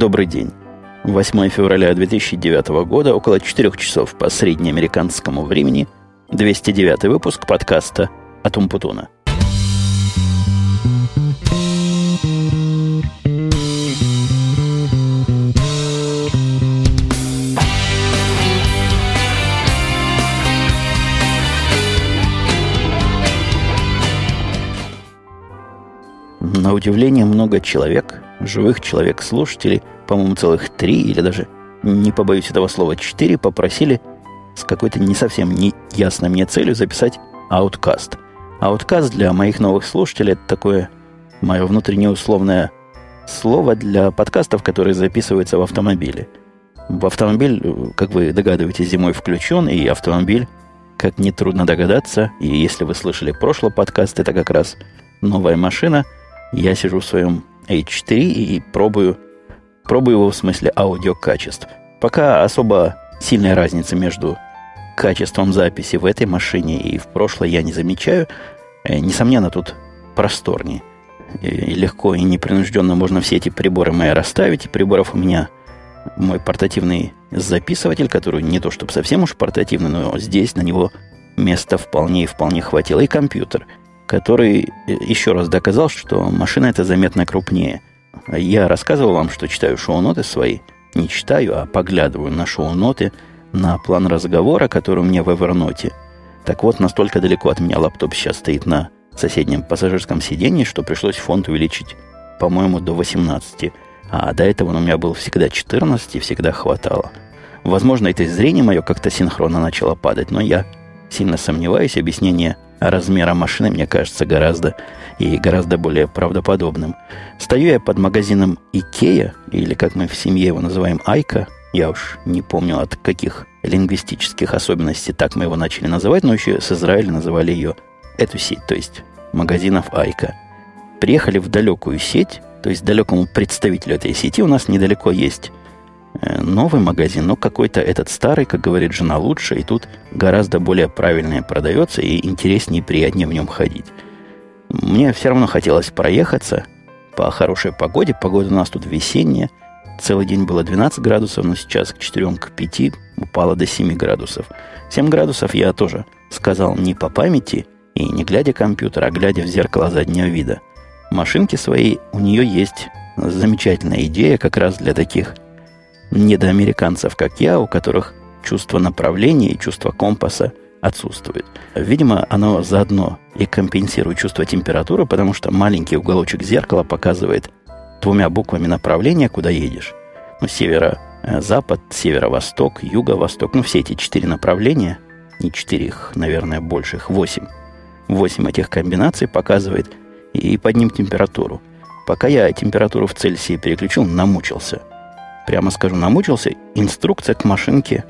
Добрый день. 8 февраля 2009 года, около 4 часов по среднеамериканскому времени, 209 выпуск подкаста от Умпутуна. На удивление много человек, живых человек-слушателей, по-моему, целых три или даже, не побоюсь этого слова, четыре, попросили с какой-то не совсем не ясной мне целью записать ауткаст. Ауткаст для моих новых слушателей – это такое мое внутреннее условное слово для подкастов, которые записываются в автомобиле. В автомобиль, как вы догадываетесь, зимой включен, и автомобиль, как нетрудно догадаться, и если вы слышали прошлый подкаст, это как раз новая машина – я сижу в своем H4 и пробую, пробую его в смысле аудиокачеств. Пока особо сильной разницы между качеством записи в этой машине и в прошлой я не замечаю. Э, несомненно, тут просторнее. И легко и непринужденно можно все эти приборы мои расставить. Приборов у меня мой портативный записыватель, который не то чтобы совсем уж портативный, но здесь на него места вполне и вполне хватило. И компьютер – который э, еще раз доказал, что машина это заметно крупнее. Я рассказывал вам, что читаю шоу-ноты свои. Не читаю, а поглядываю на шоу-ноты, на план разговора, который у меня в Evernote. Так вот, настолько далеко от меня лаптоп сейчас стоит на соседнем пассажирском сиденье, что пришлось фонд увеличить, по-моему, до 18. А до этого он у меня был всегда 14 и всегда хватало. Возможно, это зрение мое как-то синхронно начало падать, но я сильно сомневаюсь. Объяснение – размера машины, мне кажется, гораздо и гораздо более правдоподобным. Стою я под магазином Икея, или как мы в семье его называем, Айка. Я уж не помню, от каких лингвистических особенностей так мы его начали называть, но еще с Израиля называли ее эту сеть, то есть магазинов Айка. Приехали в далекую сеть, то есть далекому представителю этой сети у нас недалеко есть новый магазин, но какой-то этот старый, как говорит жена, лучше, и тут гораздо более правильное продается, и интереснее и приятнее в нем ходить. Мне все равно хотелось проехаться по хорошей погоде. Погода у нас тут весенняя. Целый день было 12 градусов, но сейчас к 4, к 5 упало до 7 градусов. 7 градусов я тоже сказал не по памяти и не глядя компьютера, а глядя в зеркало заднего вида. Машинки свои у нее есть замечательная идея как раз для таких недоамериканцев, как я, у которых чувство направления и чувство компаса отсутствует. Видимо, оно заодно и компенсирует чувство температуры, потому что маленький уголочек зеркала показывает двумя буквами направление, куда едешь. Ну, северо-запад, северо-восток, юго-восток. Ну, все эти четыре направления, не четыре их, наверное, больше, их восемь. Восемь этих комбинаций показывает и под ним температуру. Пока я температуру в Цельсии переключил, намучился – прямо скажу, намучился. Инструкция к машинке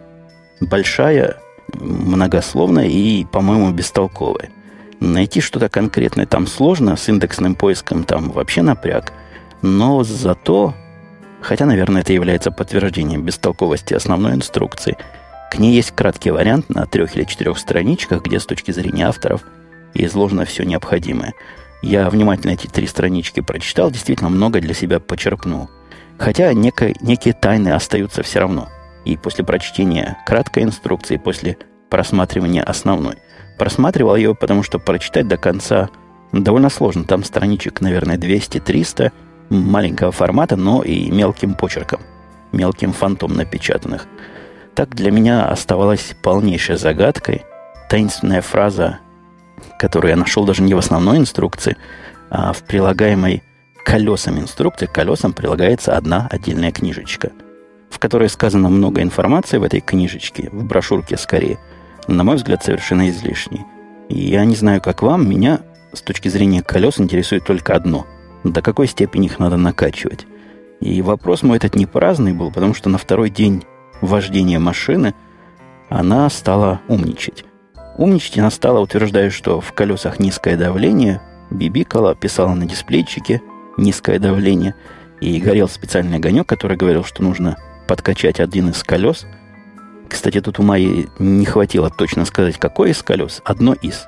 большая, многословная и, по-моему, бестолковая. Найти что-то конкретное там сложно, с индексным поиском там вообще напряг. Но зато, хотя, наверное, это является подтверждением бестолковости основной инструкции, к ней есть краткий вариант на трех или четырех страничках, где с точки зрения авторов изложено все необходимое. Я внимательно эти три странички прочитал, действительно много для себя почерпнул – Хотя некое, некие тайны остаются все равно. И после прочтения краткой инструкции, после просматривания основной. Просматривал ее, потому что прочитать до конца довольно сложно. Там страничек, наверное, 200-300 маленького формата, но и мелким почерком, мелким фантом напечатанных. Так для меня оставалась полнейшей загадкой таинственная фраза, которую я нашел даже не в основной инструкции, а в прилагаемой колесам инструкции, к колесам прилагается одна отдельная книжечка, в которой сказано много информации в этой книжечке, в брошюрке скорее, на мой взгляд, совершенно излишней. Я не знаю, как вам, меня с точки зрения колес интересует только одно. До какой степени их надо накачивать. И вопрос мой этот не праздный был, потому что на второй день вождения машины она стала умничать. Умничать она стала, утверждая, что в колесах низкое давление, бибикала, писала на дисплейчике, низкое давление, и горел специальный огонек, который говорил, что нужно подкачать один из колес. Кстати, тут у моей не хватило точно сказать, какой из колес, одно из.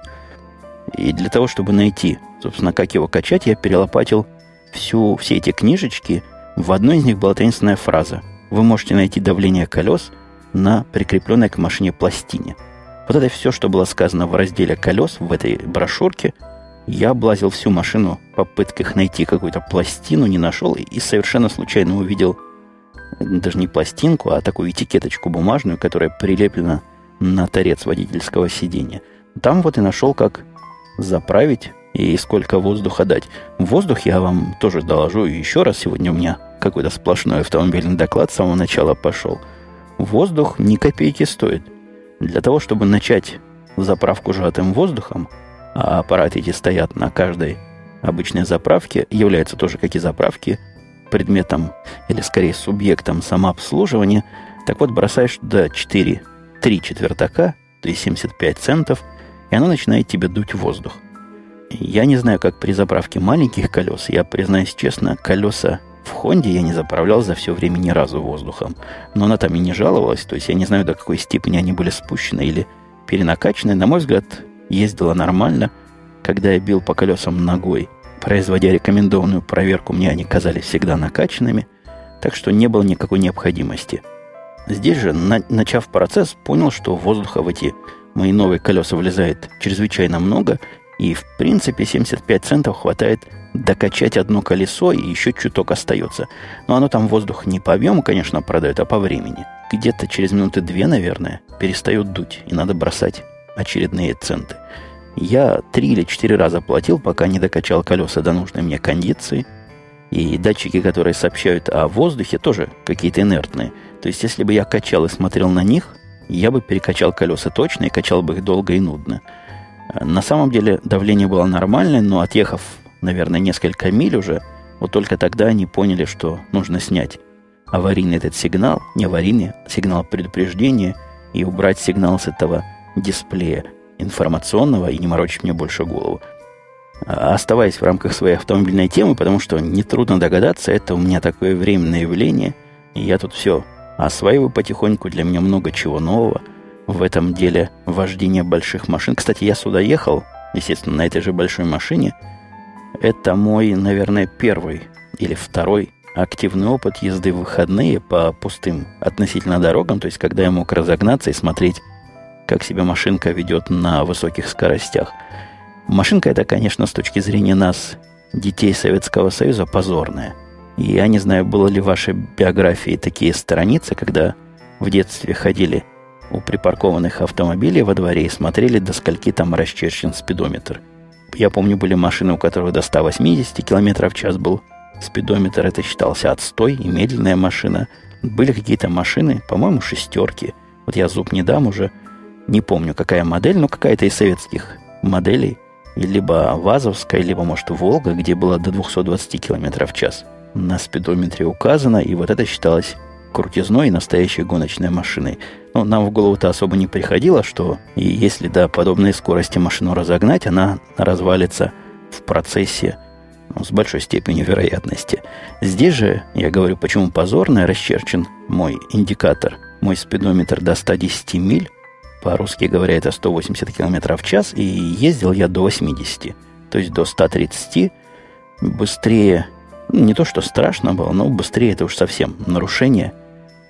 И для того, чтобы найти, собственно, как его качать, я перелопатил всю, все эти книжечки В одной из них была таинственная фраза. Вы можете найти давление колес на прикрепленной к машине пластине. Вот это все, что было сказано в разделе колес в этой брошюрке. Я облазил всю машину в попытках найти какую-то пластину, не нашел и совершенно случайно увидел даже не пластинку, а такую этикеточку бумажную, которая прилеплена на торец водительского сидения. Там вот и нашел, как заправить и сколько воздуха дать. Воздух я вам тоже доложу еще раз. Сегодня у меня какой-то сплошной автомобильный доклад с самого начала пошел. Воздух ни копейки стоит. Для того, чтобы начать заправку сжатым воздухом, а аппараты эти стоят на каждой обычной заправке, являются тоже, как и заправки, предметом или скорее субъектом самообслуживания, так вот бросаешь до 4, 3 четвертака, то есть 75 центов, и оно начинает тебе дуть воздух. Я не знаю, как при заправке маленьких колес. Я, признаюсь честно, колеса в Хонде я не заправлял за все время ни разу воздухом. Но она там и не жаловалась. То есть я не знаю, до какой степени они были спущены или перенакачаны. На мой взгляд, ездила нормально. Когда я бил по колесам ногой, производя рекомендованную проверку, мне они казались всегда накачанными. Так что не было никакой необходимости. Здесь же, на, начав процесс, понял, что воздуха в эти мои новые колеса влезает чрезвычайно много, и, в принципе, 75 центов хватает докачать одно колесо, и еще чуток остается. Но оно там воздух не по объему, конечно, продает, а по времени. Где-то через минуты две, наверное, перестает дуть, и надо бросать очередные центы. Я три или четыре раза платил, пока не докачал колеса до нужной мне кондиции. И датчики, которые сообщают о воздухе, тоже какие-то инертные. То есть, если бы я качал и смотрел на них, я бы перекачал колеса точно и качал бы их долго и нудно. На самом деле давление было нормальное, но отъехав, наверное, несколько миль уже, вот только тогда они поняли, что нужно снять аварийный этот сигнал, не аварийный, сигнал предупреждения, и убрать сигнал с этого дисплея информационного и не морочить мне больше голову. А оставаясь в рамках своей автомобильной темы, потому что нетрудно догадаться, это у меня такое временное явление, и я тут все осваиваю потихоньку, для меня много чего нового – в этом деле вождения больших машин. Кстати, я сюда ехал, естественно, на этой же большой машине. Это мой, наверное, первый или второй активный опыт езды в выходные по пустым относительно дорогам, то есть когда я мог разогнаться и смотреть, как себя машинка ведет на высоких скоростях. Машинка это, конечно, с точки зрения нас, детей Советского Союза, позорная. Я не знаю, было ли в вашей биографии такие страницы, когда в детстве ходили у припаркованных автомобилей во дворе и смотрели, до скольки там расчерчен спидометр. Я помню, были машины, у которых до 180 км в час был спидометр. Это считался отстой и медленная машина. Были какие-то машины, по-моему, шестерки. Вот я зуб не дам уже. Не помню, какая модель, но какая-то из советских моделей. Либо ВАЗовская, либо, может, Волга, где было до 220 км в час. На спидометре указано, и вот это считалось крутизной и настоящей гоночной машиной. Но нам в голову-то особо не приходило, что и если до подобной скорости машину разогнать, она развалится в процессе ну, с большой степенью вероятности. Здесь же, я говорю, почему позорно расчерчен мой индикатор, мой спидометр до 110 миль, по-русски говоря, это 180 км в час, и ездил я до 80, то есть до 130, быстрее, ну, не то что страшно было, но быстрее это уж совсем нарушение –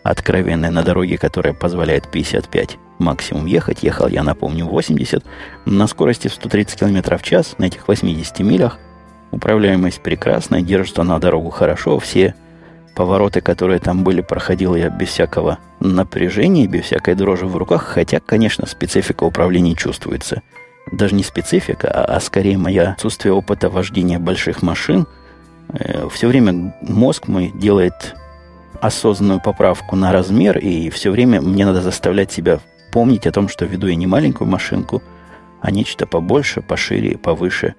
откровенная на дороге, которая позволяет 55 максимум ехать. Ехал я, напомню, 80 на скорости в 130 км в час на этих 80 милях. Управляемость прекрасная, держится на дорогу хорошо. Все повороты, которые там были, проходил я без всякого напряжения, без всякой дрожи в руках. Хотя, конечно, специфика управления чувствуется. Даже не специфика, а, а скорее моя отсутствие опыта вождения больших машин. Э, все время мозг мой делает осознанную поправку на размер, и все время мне надо заставлять себя помнить о том, что веду я не маленькую машинку, а нечто побольше, пошире, повыше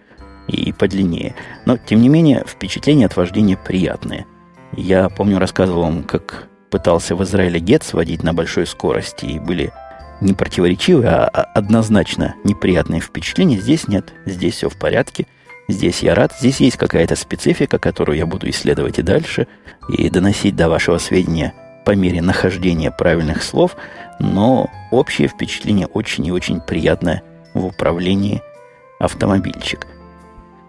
и подлиннее. Но, тем не менее, впечатления от вождения приятные. Я помню, рассказывал вам, как пытался в Израиле Гетц водить на большой скорости, и были не противоречивые, а однозначно неприятные впечатления. Здесь нет, здесь все в порядке – Здесь я рад. Здесь есть какая-то специфика, которую я буду исследовать и дальше, и доносить до вашего сведения по мере нахождения правильных слов, но общее впечатление очень и очень приятное в управлении автомобильчик.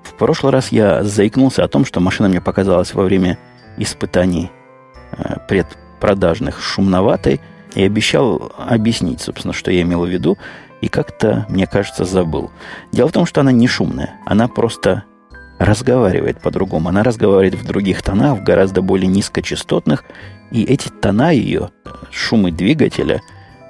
В прошлый раз я заикнулся о том, что машина мне показалась во время испытаний э, предпродажных шумноватой и обещал объяснить, собственно, что я имел в виду, и как-то, мне кажется, забыл. Дело в том, что она не шумная, она просто разговаривает по-другому. Она разговаривает в других тонах, в гораздо более низкочастотных, и эти тона ее, шумы двигателя,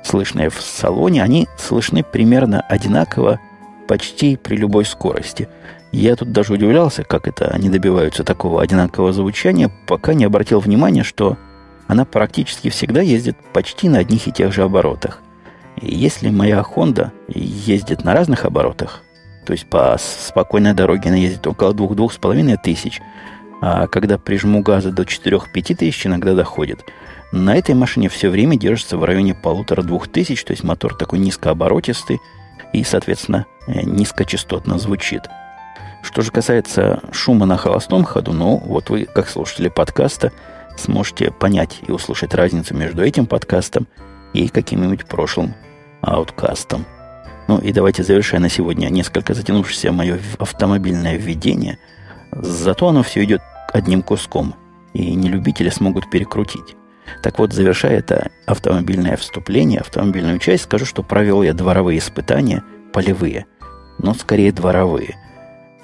слышные в салоне, они слышны примерно одинаково почти при любой скорости. Я тут даже удивлялся, как это они добиваются такого одинакового звучания, пока не обратил внимания, что она практически всегда ездит почти на одних и тех же оборотах. И если моя Honda ездит на разных оборотах, то есть по спокойной дороге она ездит около 2-2,5 тысяч, а когда прижму газа до 4-5 тысяч, иногда доходит. На этой машине все время держится в районе полутора-двух тысяч, то есть мотор такой низкооборотистый и, соответственно, э, низкочастотно звучит. Что же касается шума на холостом ходу, ну, вот вы, как слушатели подкаста, сможете понять и услышать разницу между этим подкастом и каким-нибудь прошлым ауткастом. Ну и давайте завершая на сегодня несколько затянувшееся мое автомобильное введение. Зато оно все идет одним куском, и нелюбители смогут перекрутить. Так вот, завершая это автомобильное вступление, автомобильную часть, скажу, что провел я дворовые испытания, полевые, но скорее дворовые.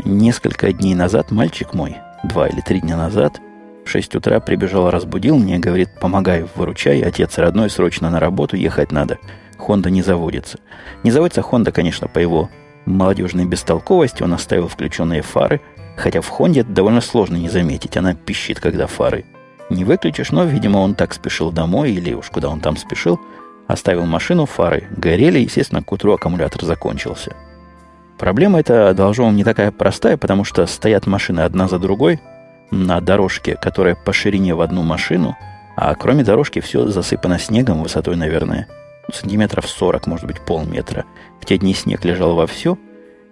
Несколько дней назад мальчик мой, два или три дня назад, в 6 утра прибежал, разбудил меня, говорит, помогай, выручай, отец родной, срочно на работу, ехать надо. Honda не заводится. Не заводится Honda, конечно, по его молодежной бестолковости. Он оставил включенные фары, хотя в Хонде это довольно сложно не заметить. Она пищит, когда фары не выключишь, но, видимо, он так спешил домой, или уж куда он там спешил, оставил машину, фары горели, естественно, к утру аккумулятор закончился. Проблема эта, должно вам, не такая простая, потому что стоят машины одна за другой на дорожке, которая по ширине в одну машину, а кроме дорожки все засыпано снегом высотой, наверное, сантиметров 40, может быть, полметра. В те дни снег лежал во все,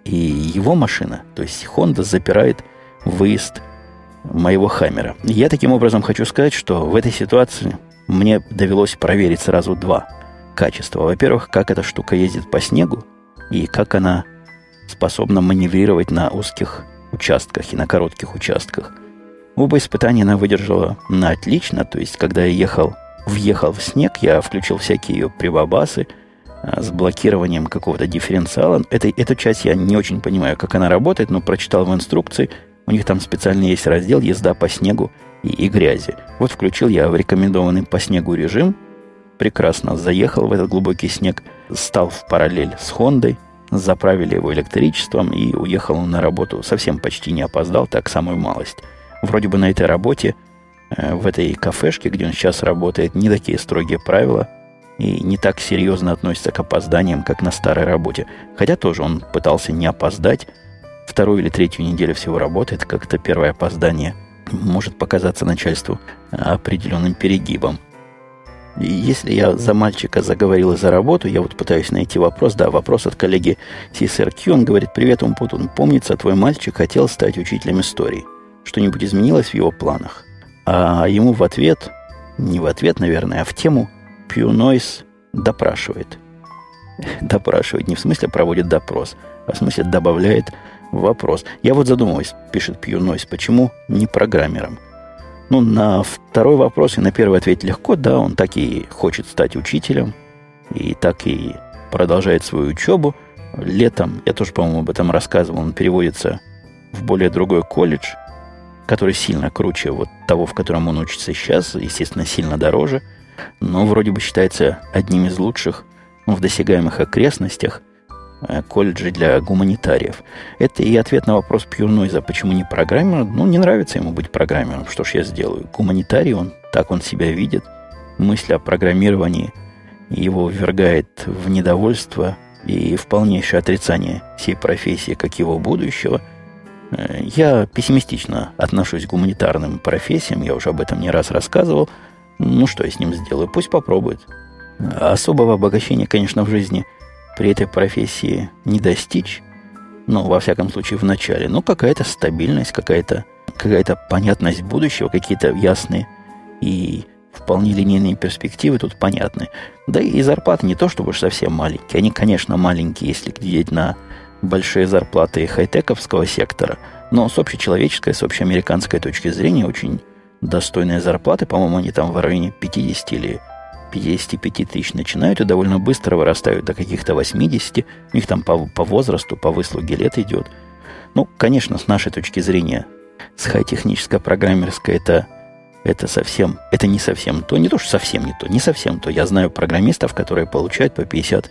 и его машина, то есть Honda, запирает выезд моего Хаммера. Я таким образом хочу сказать, что в этой ситуации мне довелось проверить сразу два качества. Во-первых, как эта штука ездит по снегу, и как она способна маневрировать на узких участках и на коротких участках. Оба испытания она выдержала на отлично, то есть когда я ехал въехал в снег, я включил всякие ее прибабасы а, с блокированием какого-то дифференциала. Это, эту часть я не очень понимаю, как она работает, но прочитал в инструкции. У них там специально есть раздел «Езда по снегу и, и грязи». Вот включил я в рекомендованный по снегу режим, прекрасно заехал в этот глубокий снег, стал в параллель с Хондой, заправили его электричеством и уехал на работу. Совсем почти не опоздал, так самую малость. Вроде бы на этой работе – Э, в этой кафешке, где он сейчас работает, не такие строгие правила и не так серьезно относится к опозданиям, как на старой работе. Хотя тоже он пытался не опоздать. Вторую или третью неделю всего работает, как это первое опоздание может показаться начальству определенным перегибом. И если я за мальчика заговорил и за работу, я вот пытаюсь найти вопрос. Да, вопрос от коллеги CSRQ. Он говорит, привет, Умпутун. Помнится, твой мальчик хотел стать учителем истории. Что-нибудь изменилось в его планах? А ему в ответ, не в ответ, наверное, а в тему Pew Noise допрашивает. Допрашивает не в смысле проводит допрос, а в смысле добавляет вопрос. Я вот задумываюсь, пишет Pew Noise, почему не программером? Ну, на второй вопрос и на первый ответ легко, да, он так и хочет стать учителем, и так и продолжает свою учебу. Летом, я тоже, по-моему, об этом рассказывал, он переводится в более другой колледж – который сильно круче вот того, в котором он учится сейчас, естественно, сильно дороже, но вроде бы считается одним из лучших в досягаемых окрестностях колледжей для гуманитариев. Это и ответ на вопрос Пьюрнойза, почему не программер. Ну, не нравится ему быть программером. Что ж я сделаю? Гуманитарий он, так он себя видит. Мысль о программировании его ввергает в недовольство и в полнейшее отрицание всей профессии, как его будущего – Э, я пессимистично отношусь к гуманитарным профессиям, я уже об этом не раз рассказывал. Ну, что я с ним сделаю? Пусть попробует. Особого обогащения, конечно, в жизни при этой профессии не достичь. Ну, во всяком случае, в начале. Но какая-то стабильность, какая-то какая понятность будущего, какие-то ясные и вполне линейные перспективы тут понятны. Да и зарплаты не то, чтобы совсем маленькие. Они, конечно, маленькие, если глядеть на большие зарплаты хай-тековского сектора, но с общечеловеческой, с общеамериканской точки зрения очень достойные зарплаты, по-моему, они там в районе 50 или 55 тысяч начинают и довольно быстро вырастают до каких-то 80. У них там по, по возрасту, по выслуге лет идет. Ну, конечно, с нашей точки зрения, с хай-технической программерской это, это совсем, это не совсем то. Не то, что совсем не то, не совсем то. Я знаю программистов, которые получают по 50,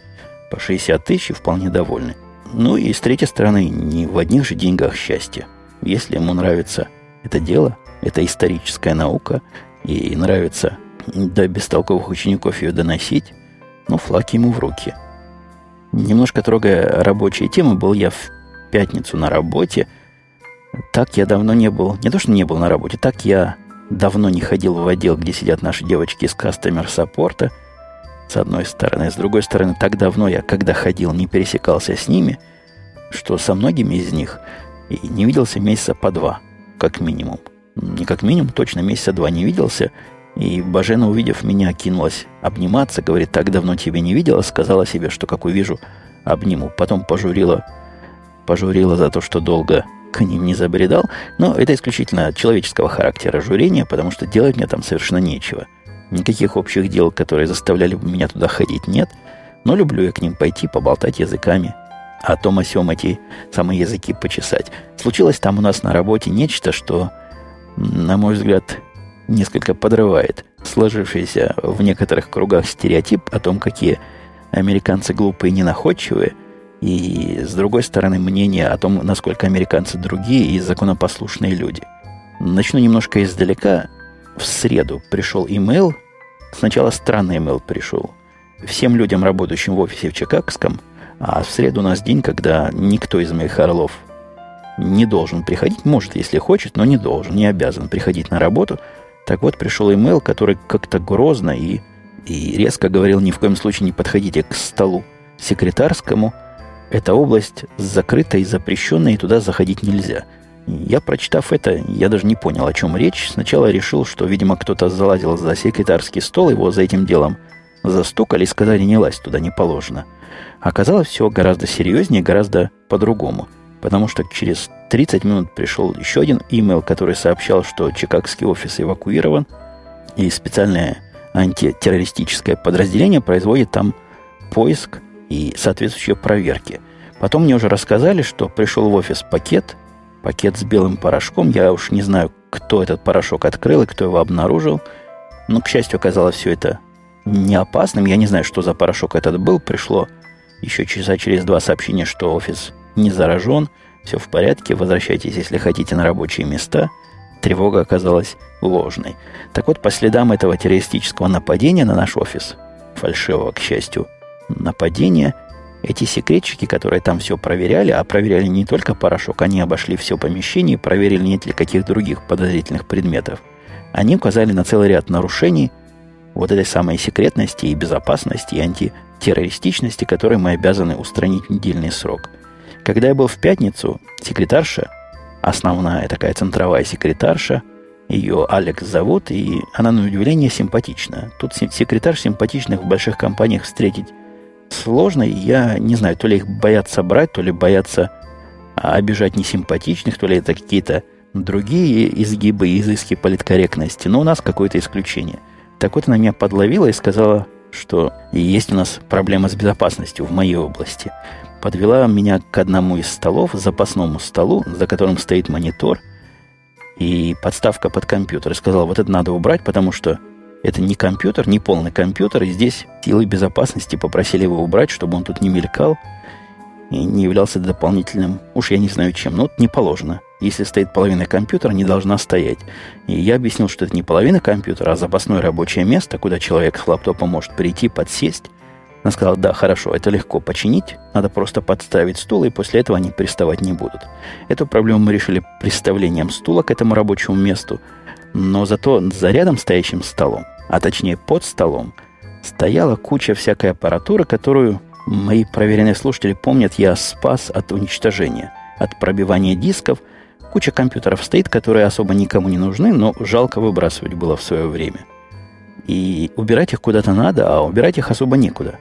по 60 тысяч и вполне довольны. Ну и с третьей стороны, не в одних же деньгах счастье. Если ему нравится это дело, это историческая наука, и нравится до бестолковых учеников ее доносить, ну, флаг ему в руки. Немножко трогая рабочие темы, был я в пятницу на работе. Так я давно не был, не то что не был на работе, так я давно не ходил в отдел, где сидят наши девочки из кастомер-саппорта – с одной стороны. С другой стороны, так давно я, когда ходил, не пересекался с ними, что со многими из них и не виделся месяца по два, как минимум. Не как минимум, точно месяца два не виделся. И Бажена, увидев меня, кинулась обниматься, говорит, так давно тебя не видела, сказала себе, что как увижу, обниму. Потом пожурила, пожурила за то, что долго к ним не забредал. Но это исключительно человеческого характера журения, потому что делать мне там совершенно нечего – Никаких общих дел, которые заставляли бы меня туда ходить, нет. Но люблю я к ним пойти, поболтать языками. А том о сём эти самые языки почесать. Случилось там у нас на работе нечто, что, на мой взгляд, несколько подрывает сложившийся в некоторых кругах стереотип о том, какие американцы глупые и ненаходчивые, и, с другой стороны, мнение о том, насколько американцы другие и законопослушные люди. Начну немножко издалека в среду пришел имейл. Сначала странный имейл пришел. Всем людям, работающим в офисе в Чикагском, а в среду у нас день, когда никто из моих орлов не должен приходить. Может, если хочет, но не должен, не обязан приходить на работу. Так вот, пришел имейл, который как-то грозно и, и резко говорил, ни в коем случае не подходите к столу секретарскому. Эта область закрыта и запрещенная, и туда заходить нельзя – я, прочитав это, я даже не понял, о чем речь. Сначала решил, что, видимо, кто-то залазил за секретарский стол, его за этим делом застукали и сказали, не лазь туда, не положено. Оказалось, все гораздо серьезнее, гораздо по-другому. Потому что через 30 минут пришел еще один имейл, который сообщал, что чикагский офис эвакуирован, и специальное антитеррористическое подразделение производит там поиск и соответствующие проверки. Потом мне уже рассказали, что пришел в офис пакет – пакет с белым порошком. Я уж не знаю, кто этот порошок открыл и кто его обнаружил. Но, к счастью, оказалось все это не опасным. Я не знаю, что за порошок этот был. Пришло еще часа через два сообщения, что офис не заражен, все в порядке, возвращайтесь, если хотите, на рабочие места. Тревога оказалась ложной. Так вот, по следам этого террористического нападения на наш офис, фальшивого, к счастью, нападения – эти секретчики, которые там все проверяли, а проверяли не только порошок, они обошли все помещение и проверили, нет ли каких других подозрительных предметов. Они указали на целый ряд нарушений вот этой самой секретности и безопасности и антитеррористичности, которые мы обязаны устранить в недельный срок. Когда я был в пятницу, секретарша, основная такая центровая секретарша, ее Алекс зовут, и она, на удивление, симпатична. Тут секретарь симпатичных в больших компаниях встретить сложно. Я не знаю, то ли их боятся брать, то ли боятся а, обижать несимпатичных, то ли это какие-то другие изгибы и изыски политкорректности. Но у нас какое-то исключение. Так вот, она меня подловила и сказала, что есть у нас проблема с безопасностью в моей области. Подвела меня к одному из столов, запасному столу, за которым стоит монитор и подставка под компьютер. И сказала, вот это надо убрать, потому что это не компьютер, не полный компьютер, и здесь силы безопасности попросили его убрать, чтобы он тут не мелькал и не являлся дополнительным, уж я не знаю чем, но не положено. Если стоит половина компьютера, не должна стоять. И я объяснил, что это не половина компьютера, а запасное рабочее место, куда человек с лаптопом может прийти, подсесть. Она сказала, да, хорошо, это легко починить, надо просто подставить стул, и после этого они приставать не будут. Эту проблему мы решили представлением стула к этому рабочему месту – но зато за рядом стоящим столом, а точнее под столом, стояла куча всякой аппаратуры, которую мои проверенные слушатели помнят, я спас от уничтожения, от пробивания дисков. Куча компьютеров стоит, которые особо никому не нужны, но жалко выбрасывать было в свое время. И убирать их куда-то надо, а убирать их особо некуда.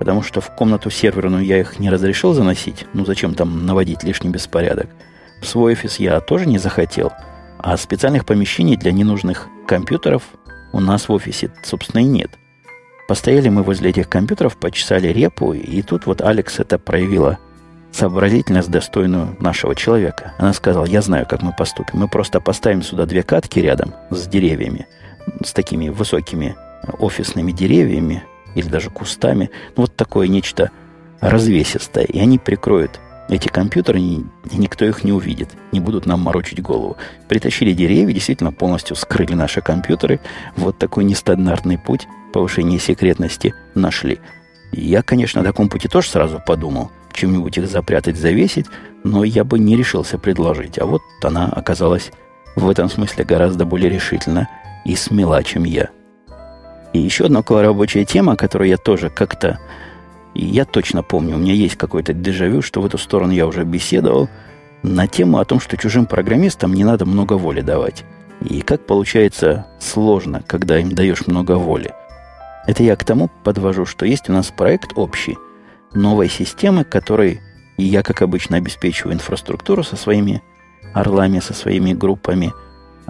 Потому что в комнату серверную я их не разрешил заносить. Ну зачем там наводить лишний беспорядок? В свой офис я тоже не захотел – А специальных помещений для ненужных компьютеров у нас в офисе, собственно, и нет. Постояли мы возле этих компьютеров, почесали репу, и тут вот Алекс это проявила сообразительность, достойную нашего человека. Она сказала, я знаю, как мы поступим. Мы просто поставим сюда две катки рядом с деревьями, с такими высокими офисными деревьями или даже кустами. Ну, вот такое нечто развесистое. И они прикроют эти компьютеры, и никто их не увидит, не будут нам морочить голову. Притащили деревья, действительно полностью скрыли наши компьютеры. Вот такой нестандартный путь повышения секретности нашли. Я, конечно, о таком пути тоже сразу подумал, чем-нибудь их запрятать, завесить, но я бы не решился предложить. А вот она оказалась в этом смысле гораздо более решительна и смела, чем я. И еще одна около рабочая тема, которую я тоже как-то я точно помню, у меня есть какой-то дежавю, что в эту сторону я уже беседовал на тему о том, что чужим программистам не надо много воли давать. И как получается сложно, когда им даешь много воли. Это я к тому подвожу, что есть у нас проект общий новой системы, которой я, как обычно, обеспечиваю инфраструктуру со своими орлами, со своими группами.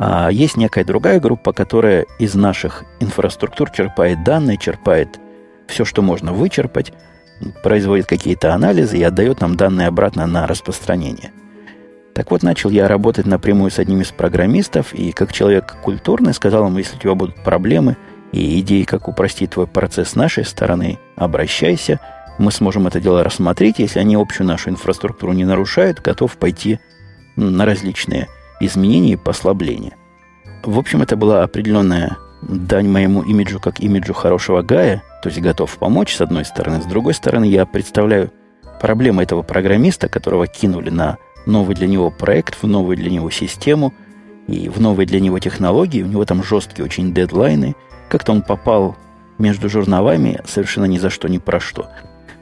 А есть некая другая группа, которая из наших инфраструктур черпает данные, черпает все, что можно вычерпать, производит какие-то анализы и отдает нам данные обратно на распространение. Так вот, начал я работать напрямую с одним из программистов, и как человек культурный сказал ему, если у тебя будут проблемы и идеи, как упростить твой процесс с нашей стороны, обращайся, мы сможем это дело рассмотреть, если они общую нашу инфраструктуру не нарушают, готов пойти на различные изменения и послабления. В общем, это была определенная дань моему имиджу как имиджу хорошего Гая, то есть готов помочь с одной стороны, с другой стороны я представляю проблему этого программиста, которого кинули на новый для него проект, в новую для него систему и в новые для него технологии. У него там жесткие очень дедлайны. Как-то он попал между жерновами совершенно ни за что, ни про что.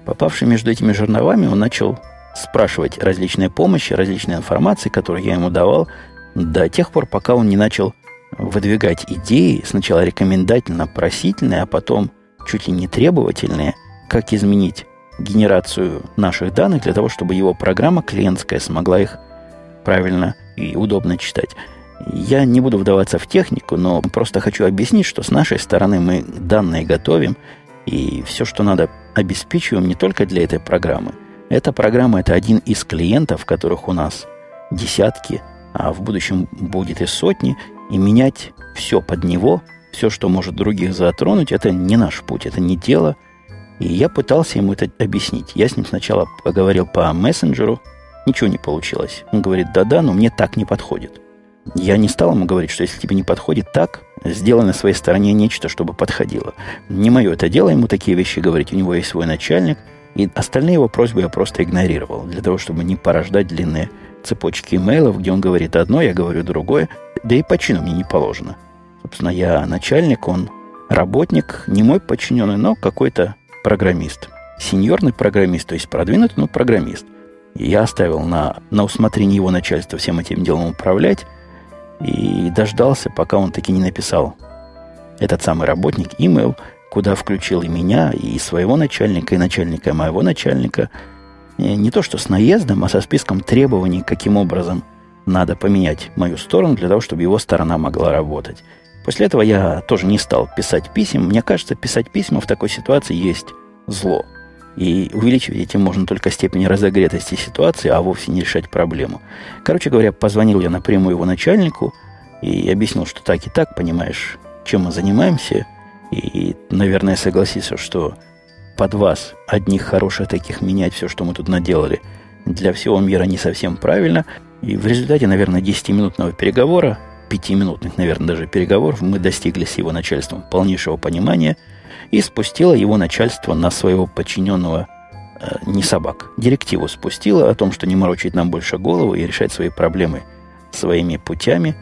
Попавший между этими жерновами, он начал спрашивать различные помощи, различные информации, которые я ему давал, до тех пор, пока он не начал выдвигать идеи, сначала рекомендательно, просительные, а потом чуть ли не требовательные, как изменить генерацию наших данных для того, чтобы его программа клиентская смогла их правильно и удобно читать. Я не буду вдаваться в технику, но просто хочу объяснить, что с нашей стороны мы данные готовим, и все, что надо, обеспечиваем не только для этой программы. Эта программа – это один из клиентов, которых у нас десятки, а в будущем будет и сотни, и менять все под него, все, что может других затронуть, это не наш путь, это не дело. И я пытался ему это объяснить. Я с ним сначала поговорил по мессенджеру, ничего не получилось. Он говорит, да-да, но мне так не подходит. Я не стал ему говорить, что если тебе не подходит так, сделай на своей стороне нечто, чтобы подходило. Не мое это дело ему такие вещи говорить. У него есть свой начальник, и остальные его просьбы я просто игнорировал, для того, чтобы не порождать длинные цепочки имейлов, где он говорит одно, я говорю другое, да и по чину мне не положено. Собственно, я начальник, он работник, не мой подчиненный, но какой-то программист. Сеньорный программист, то есть продвинутый, но программист. И я оставил на, на усмотрение его начальства всем этим делом управлять и дождался, пока он таки не написал этот самый работник имейл, куда включил и меня, и своего начальника, и начальника моего начальника – не то что с наездом, а со списком требований, каким образом надо поменять мою сторону для того, чтобы его сторона могла работать. После этого я тоже не стал писать писем. Мне кажется, писать письма в такой ситуации есть зло. И увеличивать этим можно только степень разогретости ситуации, а вовсе не решать проблему. Короче говоря, позвонил я напрямую его начальнику и объяснил, что так и так, понимаешь, чем мы занимаемся. И, наверное, согласился, что под вас, одних хороших таких, менять все, что мы тут наделали, для всего мира не совсем правильно. И в результате, наверное, 10-минутного переговора, 5-минутных, наверное, даже переговоров, мы достигли с его начальством полнейшего понимания и спустило его начальство на своего подчиненного э, не собак. Директиву спустила о том, что не морочить нам больше голову и решать свои проблемы своими путями.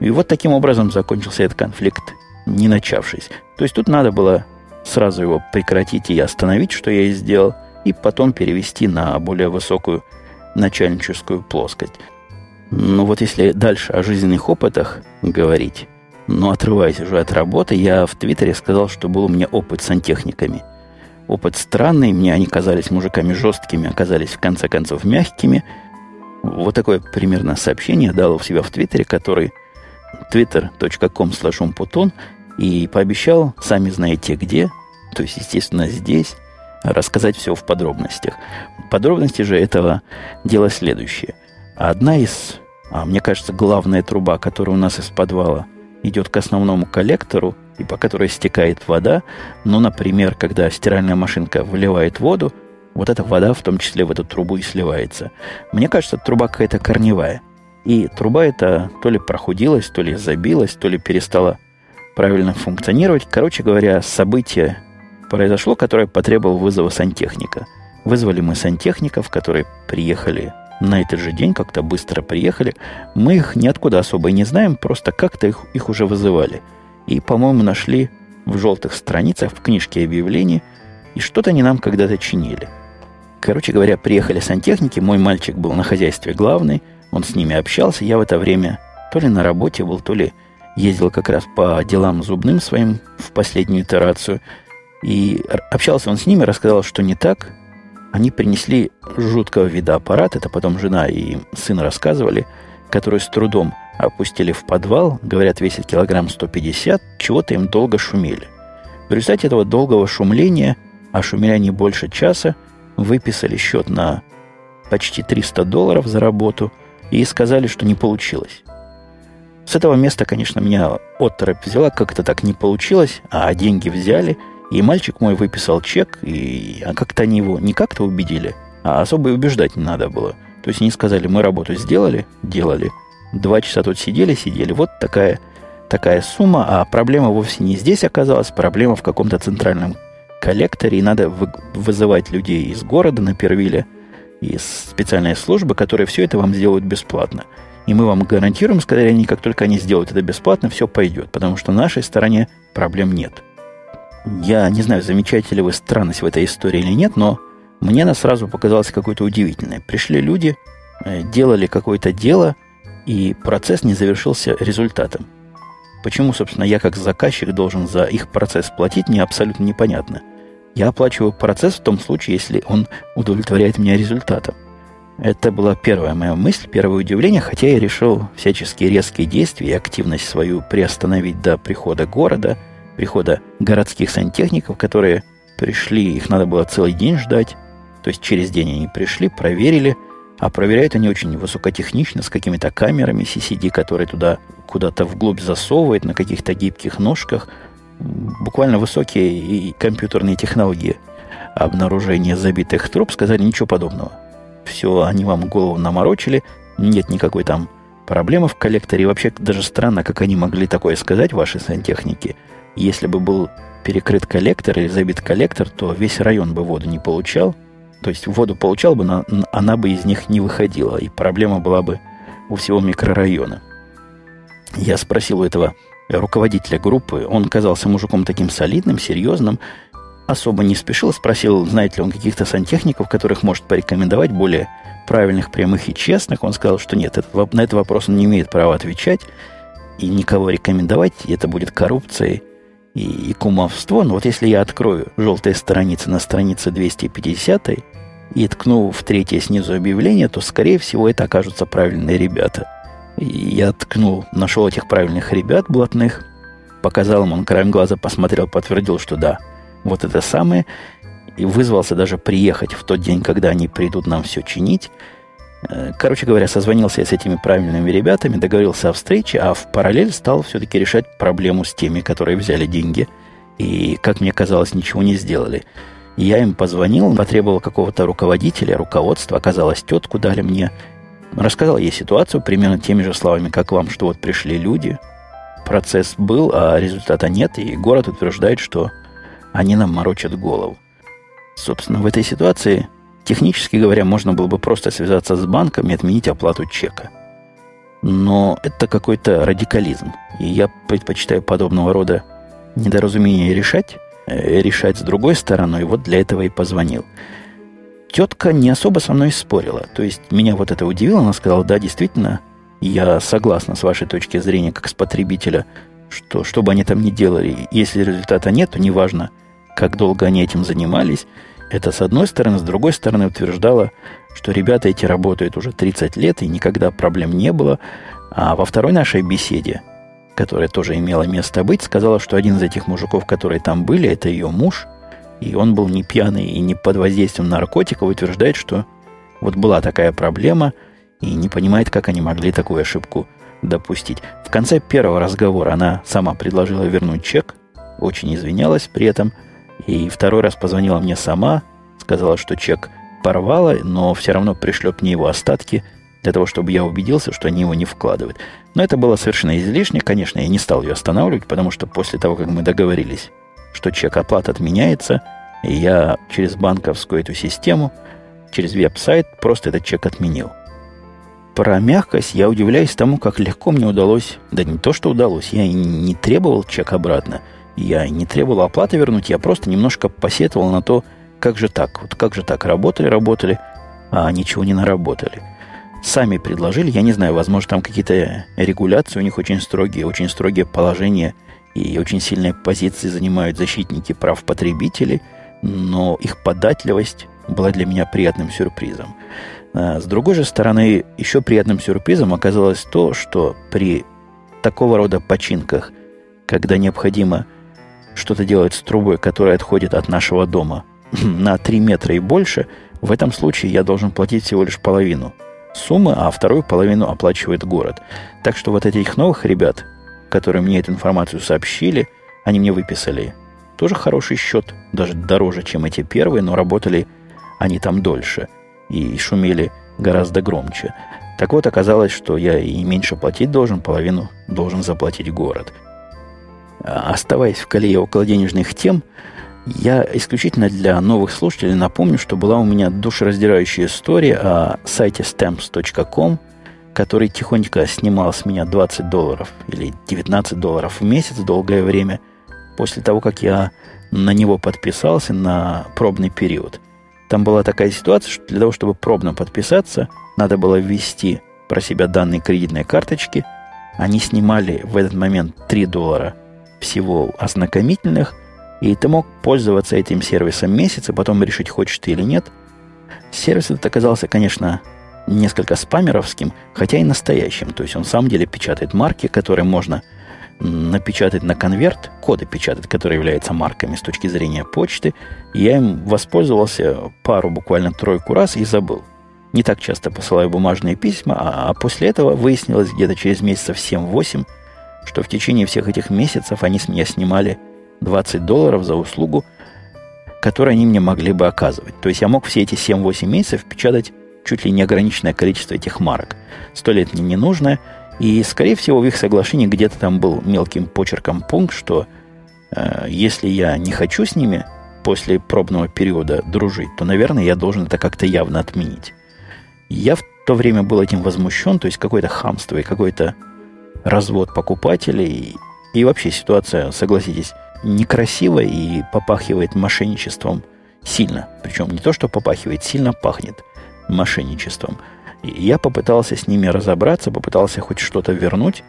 И вот таким образом закончился этот конфликт, не начавшись. То есть тут надо было сразу его прекратить и остановить, что я и сделал, и потом перевести на более высокую начальническую плоскость. Ну вот если дальше о жизненных опытах говорить, но отрываясь уже от работы, я в Твиттере сказал, что был у меня опыт с сантехниками. Опыт странный, мне они казались мужиками жесткими, оказались в конце концов мягкими. Вот такое примерно сообщение дал у себя в Твиттере, который twitter.com slash и пообещал, сами знаете где, то есть, естественно, здесь, рассказать все в подробностях. Подробности же этого дела следующие. Одна из, а мне кажется, главная труба, которая у нас из подвала идет к основному коллектору, и по которой стекает вода, ну, например, когда стиральная машинка выливает воду, вот эта вода в том числе в эту трубу и сливается. Мне кажется, труба какая-то корневая. И труба эта то ли прохудилась, то ли забилась, то ли перестала правильно функционировать. Короче говоря, событие произошло, которое потребовало вызова сантехника. Вызвали мы сантехников, которые приехали на этот же день, как-то быстро приехали. Мы их ниоткуда особо и не знаем, просто как-то их, их уже вызывали. И, по-моему, нашли в желтых страницах, в книжке объявлений, и что-то они нам когда-то чинили. Короче говоря, приехали сантехники, мой мальчик был на хозяйстве главный, он с ними общался, я в это время то ли на работе был, то ли ездил как раз по делам зубным своим в последнюю итерацию. И общался он с ними, рассказал, что не так, они принесли жуткого вида аппарат, это потом жена и сын рассказывали, который с трудом опустили в подвал, говорят, весит килограмм 150, чего-то им долго шумели. В результате этого долгого шумления, а шумели они больше часа, выписали счет на почти 300 долларов за работу и сказали, что не получилось. С этого места, конечно, меня отторопь взяла, как это так не получилось, а деньги взяли – и мальчик мой выписал чек, и а как-то они его не как-то убедили, а особо и убеждать не надо было. То есть они сказали, мы работу сделали, делали. Два часа тут сидели, сидели. Вот такая, такая сумма, а проблема вовсе не здесь оказалась, проблема в каком-то центральном коллекторе, и надо вы, вызывать людей из города на Первиле, из специальной службы, которые все это вам сделают бесплатно. И мы вам гарантируем, сказали они, как только они сделают это бесплатно, все пойдет, потому что на нашей стороне проблем нет. Я не знаю, замечаете ли вы странность в этой истории или нет, но мне она сразу показалась какой-то удивительной. Пришли люди, э, делали какое-то дело, и процесс не завершился результатом. Почему, собственно, я как заказчик должен за их процесс платить, мне абсолютно непонятно. Я оплачиваю процесс в том случае, если он удовлетворяет меня результатом. Это была первая моя мысль, первое удивление, хотя я решил всяческие резкие действия и активность свою приостановить до прихода города – прихода городских сантехников, которые пришли, их надо было целый день ждать. То есть через день они пришли, проверили, а проверяют они очень высокотехнично, с какими-то камерами CCD, которые туда куда-то вглубь засовывают на каких-то гибких ножках. Буквально высокие и компьютерные технологии обнаружения забитых труб сказали ничего подобного. Все, они вам голову наморочили, нет никакой там проблемы в коллекторе. И вообще даже странно, как они могли такое сказать, ваши сантехники – если бы был перекрыт коллектор или забит коллектор, то весь район бы воду не получал. То есть воду получал бы, но она бы из них не выходила, и проблема была бы у всего микрорайона. Я спросил у этого руководителя группы, он казался мужиком таким солидным, серьезным, особо не спешил, спросил, знает ли он каких-то сантехников, которых может порекомендовать, более правильных, прямых и честных. Он сказал, что нет, это, на этот вопрос он не имеет права отвечать и никого рекомендовать, и это будет коррупцией и, и кумовство. Но вот если я открою желтые страницы на странице 250 и ткну в третье снизу объявление, то, скорее всего, это окажутся правильные ребята. Я ткнул, нашел этих правильных ребят блатных, показал им, он краем глаза посмотрел, подтвердил, что да, вот это самое, и вызвался даже приехать в тот день, когда они придут нам все чинить. Э, короче говоря, созвонился я с этими правильными ребятами, договорился о встрече, а в параллель стал все-таки решать проблему с теми, которые взяли деньги и, как мне казалось, ничего не сделали. Я им позвонил, потребовал какого-то руководителя, руководства, оказалось, тетку дали мне. Рассказал ей ситуацию примерно теми же словами, как вам, что вот пришли люди, процесс был, а результата нет, и город утверждает, что они нам морочат голову. Собственно, в этой ситуации Технически говоря, можно было бы просто связаться с банком и отменить оплату чека. Но это какой-то радикализм. И я предпочитаю подобного рода недоразумения решать, э, решать с другой стороны, и вот для этого и позвонил. Тетка не особо со мной спорила. То есть меня вот это удивило. Она сказала, да, действительно, я согласна с вашей точки зрения, как с потребителя, что что бы они там ни делали, если результата нет, то неважно, как долго они этим занимались, Это с одной стороны. С другой стороны утверждала, что ребята эти работают уже 30 лет и никогда проблем не было. А во второй нашей беседе, которая тоже имела место быть, сказала, что один из этих мужиков, которые там были, это ее муж, и он был не пьяный и не под воздействием наркотиков, утверждает, что вот была такая проблема, и не понимает, как они могли такую ошибку допустить. В конце первого разговора она сама предложила вернуть чек, очень извинялась при этом, и второй раз позвонила мне сама, сказала, что чек порвала, но все равно пришлет мне его остатки для того, чтобы я убедился, что они его не вкладывают. Но это было совершенно излишне, конечно, я не стал ее останавливать, потому что после того, как мы договорились, что чек оплат отменяется, и я через банковскую эту систему, через веб-сайт просто этот чек отменил – про мягкость я удивляюсь тому, как легко мне удалось, да не то, что удалось, я не требовал чек обратно, я не требовал оплаты вернуть, я просто немножко посетовал на то, как же так, вот как же так, работали, работали, а ничего не наработали. Сами предложили, я не знаю, возможно, там какие-то регуляции у них очень строгие, очень строгие положения и очень сильные позиции занимают защитники прав потребителей, но их податливость была для меня приятным сюрпризом. А, с другой же стороны, еще приятным сюрпризом оказалось то, что при такого рода починках, когда необходимо что-то делать с трубой, которая отходит от нашего дома на 3 метра и больше, в этом случае я должен платить всего лишь половину суммы, а вторую половину оплачивает город. Так что вот этих новых ребят, которые мне эту информацию сообщили, они мне выписали тоже хороший счет, даже дороже, чем эти первые, но работали они там дольше – и шумели гораздо громче. Так вот, оказалось, что я и меньше платить должен, половину должен заплатить город. А, оставаясь в колее около денежных тем, я исключительно для новых слушателей напомню, что была у меня душераздирающая история о сайте stamps.com, который тихонько снимал с меня 20 долларов или 19 долларов в месяц долгое время после того, как я на него подписался на пробный период – там была такая ситуация, что для того, чтобы пробно подписаться, надо было ввести про себя данные кредитной карточки. Они снимали в этот момент 3 доллара всего ознакомительных, и ты мог пользоваться этим сервисом месяц, и потом решить, хочешь ты или нет. Сервис этот оказался, конечно, несколько спамеровским, хотя и настоящим. То есть он в самом деле печатает марки, которые можно напечатать на конверт, коды печатать, которые являются марками с точки зрения почты. Я им воспользовался пару, буквально тройку раз и забыл. Не так часто посылаю бумажные письма, а, а после этого выяснилось где-то через месяцев 7-8, что в течение всех этих месяцев они с меня снимали 20 долларов за услугу, которую они мне могли бы оказывать. То есть я мог все эти 7-8 месяцев печатать чуть ли неограниченное количество этих марок. Сто лет мне не нужно – и, скорее всего, в их соглашении где-то там был мелким почерком пункт, что э, если я не хочу с ними после пробного периода дружить, то, наверное, я должен это как-то явно отменить. Я в то время был этим возмущен, то есть какое-то хамство и какой-то развод покупателей. И вообще ситуация, согласитесь, некрасивая и попахивает мошенничеством сильно. Причем не то, что попахивает, сильно пахнет мошенничеством – я попытался с ними разобраться, попытался хоть что-то вернуть.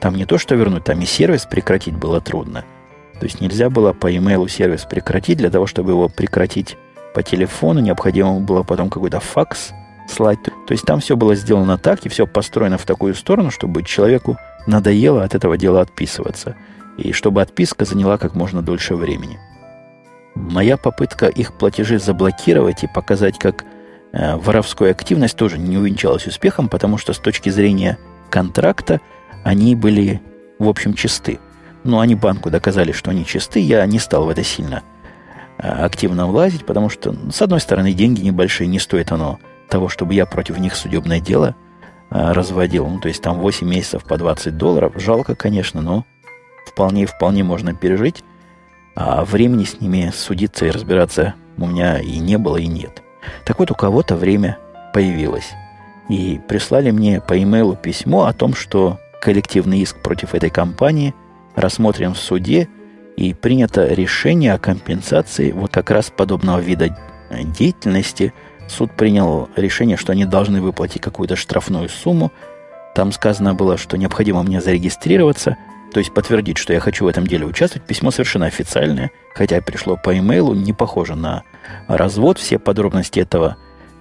Там не то, что вернуть, там и сервис прекратить было трудно. То есть нельзя было по e-mail сервис прекратить. Для того, чтобы его прекратить по телефону, необходимо было потом какой-то факс слать. То есть там все было сделано так, и все построено в такую сторону, чтобы человеку надоело от этого дела отписываться. И чтобы отписка заняла как можно дольше времени. Моя попытка их платежи заблокировать и показать, как Э, воровская активность тоже не увенчалась успехом, потому что с точки зрения контракта они были, в общем, чисты. Но они банку доказали, что они чисты. Я не стал в это сильно э, активно влазить, потому что, с одной стороны, деньги небольшие, не стоит оно того, чтобы я против них судебное дело э, разводил. Ну, то есть там 8 месяцев по 20 долларов. Жалко, конечно, но вполне вполне можно пережить. А времени с ними судиться и разбираться у меня и не было, и нет. Так вот, у кого-то время появилось. И прислали мне по имейлу письмо о том, что коллективный иск против этой компании рассмотрен в суде и принято решение о компенсации вот как раз подобного вида деятельности. Суд принял решение, что они должны выплатить какую-то штрафную сумму. Там сказано было, что необходимо мне зарегистрироваться, то есть подтвердить, что я хочу в этом деле участвовать. Письмо совершенно официальное, хотя пришло по имейлу, не похоже на развод. Все подробности этого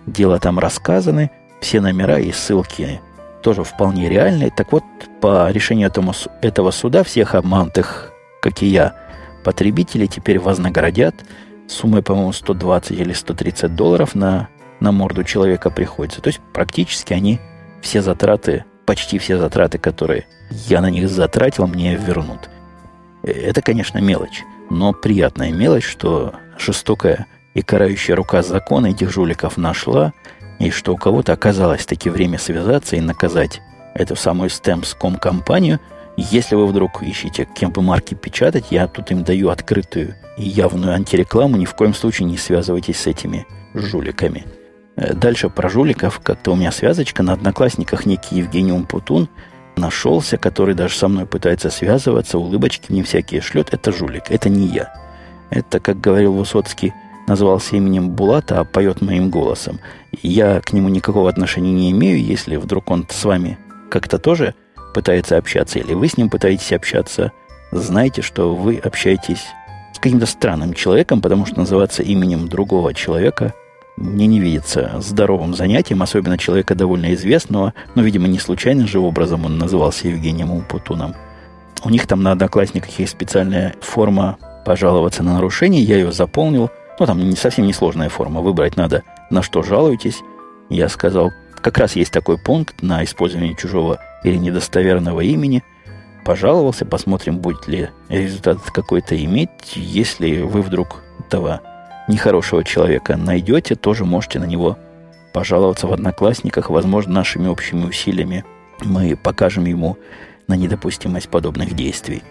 дела там рассказаны, все номера и ссылки тоже вполне реальные. Так вот, по решению этому, этого суда всех обманутых, как и я, потребителей теперь вознаградят суммой, по-моему, 120 или 130 долларов на, на морду человека приходится. То есть практически они все затраты, почти все затраты, которые я на них затратил, мне вернут. Это, конечно, мелочь, но приятная мелочь, что жестокая и карающая рука закона этих жуликов нашла, и что у кого-то оказалось таки время связаться и наказать эту самую Stamps.com компанию. Если вы вдруг ищете, кем бы марки печатать, я тут им даю открытую и явную антирекламу. Ни в коем случае не связывайтесь с этими жуликами. Дальше про жуликов. Как-то у меня связочка на одноклассниках некий Евгений Умпутун – нашелся, который даже со мной пытается связываться, улыбочки мне всякие шлет, это жулик, это не я. Это, как говорил Высоцкий, назвался именем Булата, а поет моим голосом. Я к нему никакого отношения не имею, если вдруг он с вами как-то тоже пытается общаться, или вы с ним пытаетесь общаться, знайте, что вы общаетесь с каким-то странным человеком, потому что называться именем другого человека – мне не видится здоровым занятием, особенно человека довольно известного, но, видимо, не случайным же образом он назывался Евгением Умпутуном. У них там на Одноклассниках есть специальная форма пожаловаться на нарушение, я ее заполнил. Ну, там не, совсем несложная форма, выбрать надо, на что жалуетесь. Я сказал, как раз есть такой пункт на использование чужого или недостоверного имени. Пожаловался, посмотрим, будет ли результат какой-то иметь. Если вы вдруг этого нехорошего человека найдете, тоже можете на него пожаловаться в Одноклассниках. Возможно, нашими общими усилиями мы покажем ему на недопустимость подобных действий.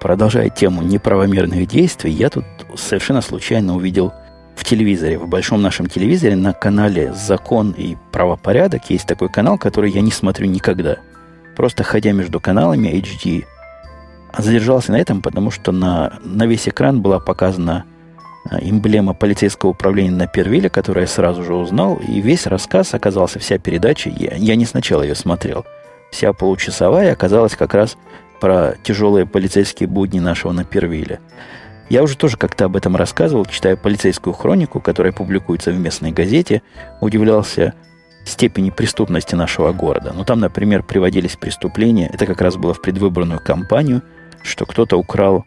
Продолжая тему неправомерных действий, я тут совершенно случайно увидел в телевизоре, в большом нашем телевизоре на канале «Закон и правопорядок» есть такой канал, который я не смотрю никогда. Просто ходя между каналами HD, задержался на этом, потому что на, на весь экран была показана эмблема полицейского управления на Первиле, которую я сразу же узнал, и весь рассказ оказался, вся передача, я, я не сначала ее смотрел, вся получасовая оказалась как раз про тяжелые полицейские будни нашего на Первиле. Я уже тоже как-то об этом рассказывал, читая полицейскую хронику, которая публикуется в местной газете, удивлялся степени преступности нашего города. Ну, там, например, приводились преступления, это как раз было в предвыборную кампанию, что кто-то украл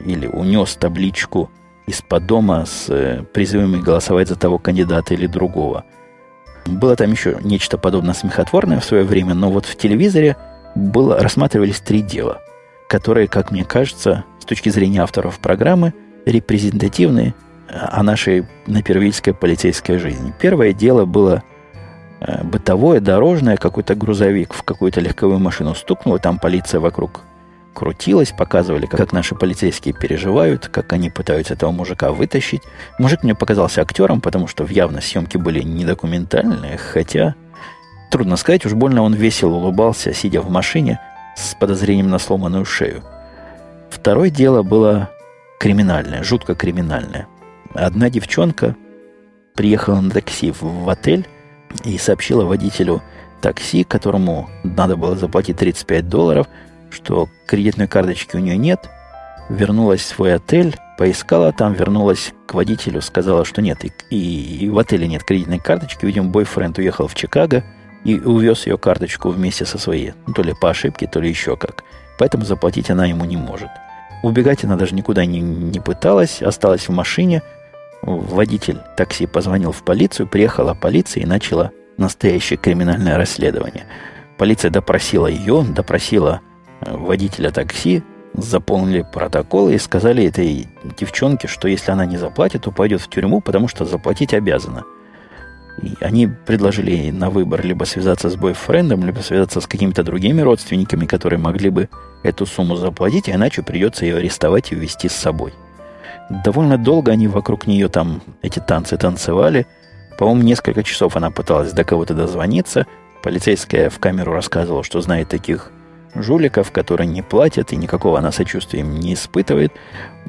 или унес табличку из-под дома с э, призывами голосовать за того кандидата или другого. Было там еще нечто подобное смехотворное в свое время, но вот в телевизоре было, рассматривались три дела, которые, как мне кажется, с точки зрения авторов программы, репрезентативны о нашей напервильской полицейской жизни. Первое дело было э, бытовое, дорожное, какой-то грузовик в какую-то легковую машину стукнул, там полиция вокруг крутилось, показывали, как наши полицейские переживают, как они пытаются этого мужика вытащить. Мужик мне показался актером, потому что явно съемки были недокументальные, хотя трудно сказать, уж больно он весело улыбался, сидя в машине с подозрением на сломанную шею. Второе дело было криминальное, жутко криминальное. Одна девчонка приехала на такси в отель и сообщила водителю такси, которому надо было заплатить 35 долларов – что кредитной карточки у нее нет, вернулась в свой отель, поискала там, вернулась к водителю, сказала, что нет, и, и, и в отеле нет кредитной карточки. Видимо, бойфренд уехал в Чикаго и увез ее карточку вместе со своей. Ну, то ли по ошибке, то ли еще как. Поэтому заплатить она ему не может. Убегать она даже никуда не, не пыталась, осталась в машине. Водитель такси позвонил в полицию, приехала полиция и начала настоящее криминальное расследование. Полиция допросила ее, допросила водителя такси, заполнили протокол и сказали этой девчонке, что если она не заплатит, то пойдет в тюрьму, потому что заплатить обязана. И они предложили ей на выбор либо связаться с бойфрендом, либо связаться с какими-то другими родственниками, которые могли бы эту сумму заплатить, иначе придется ее арестовать и ввести с собой. Довольно долго они вокруг нее там эти танцы танцевали. По-моему, несколько часов она пыталась до кого-то дозвониться. Полицейская в камеру рассказывала, что знает таких жуликов, которые не платят и никакого она сочувствия им не испытывает.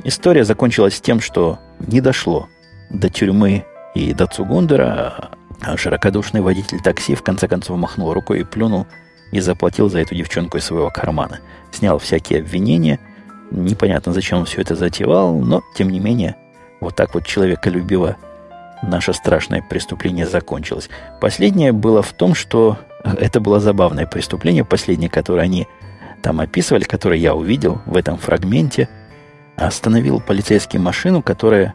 История закончилась тем, что не дошло до тюрьмы и до Цугундера, а широкодушный водитель такси в конце концов махнул рукой и плюнул и заплатил за эту девчонку из своего кармана. Снял всякие обвинения. Непонятно, зачем он все это затевал, но, тем не менее, вот так вот человеколюбиво наше страшное преступление закончилось. Последнее было в том, что это было забавное преступление, последнее, которое они там описывали, которое я увидел в этом фрагменте. Остановил полицейский машину, которая